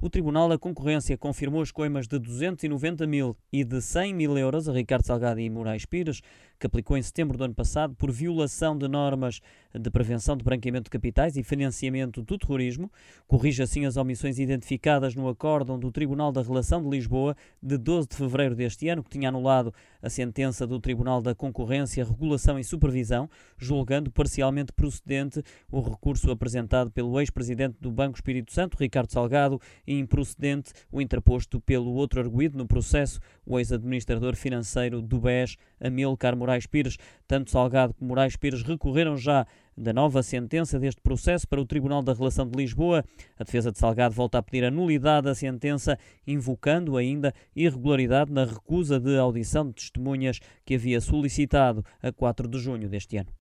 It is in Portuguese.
o Tribunal da Concorrência confirmou as coimas de 290 mil e de 100 mil euros a Ricardo Salgado e Moraes Pires, que aplicou em setembro do ano passado por violação de normas de prevenção de branqueamento de capitais e financiamento do terrorismo. Corrige assim as omissões identificadas no acórdão do Tribunal da Relação de Lisboa de 12 de fevereiro deste ano, que tinha anulado a sentença do Tribunal da Concorrência, Regulação e Supervisão, julgando parcialmente procedente o recurso apresentado pelo ex-presidente do Banco Espírito Santo, Ricardo Salgado, e improcedente o interposto pelo outro arguído no processo, o ex-administrador financeiro do BES, Amilcar Moraes Pires. Tanto Salgado como Moraes Pires recorreram já da nova sentença deste processo para o Tribunal da Relação de Lisboa. A defesa de Salgado volta a pedir a nulidade da sentença, invocando ainda irregularidade na recusa de audição de testemunhas que havia solicitado a 4 de junho deste ano.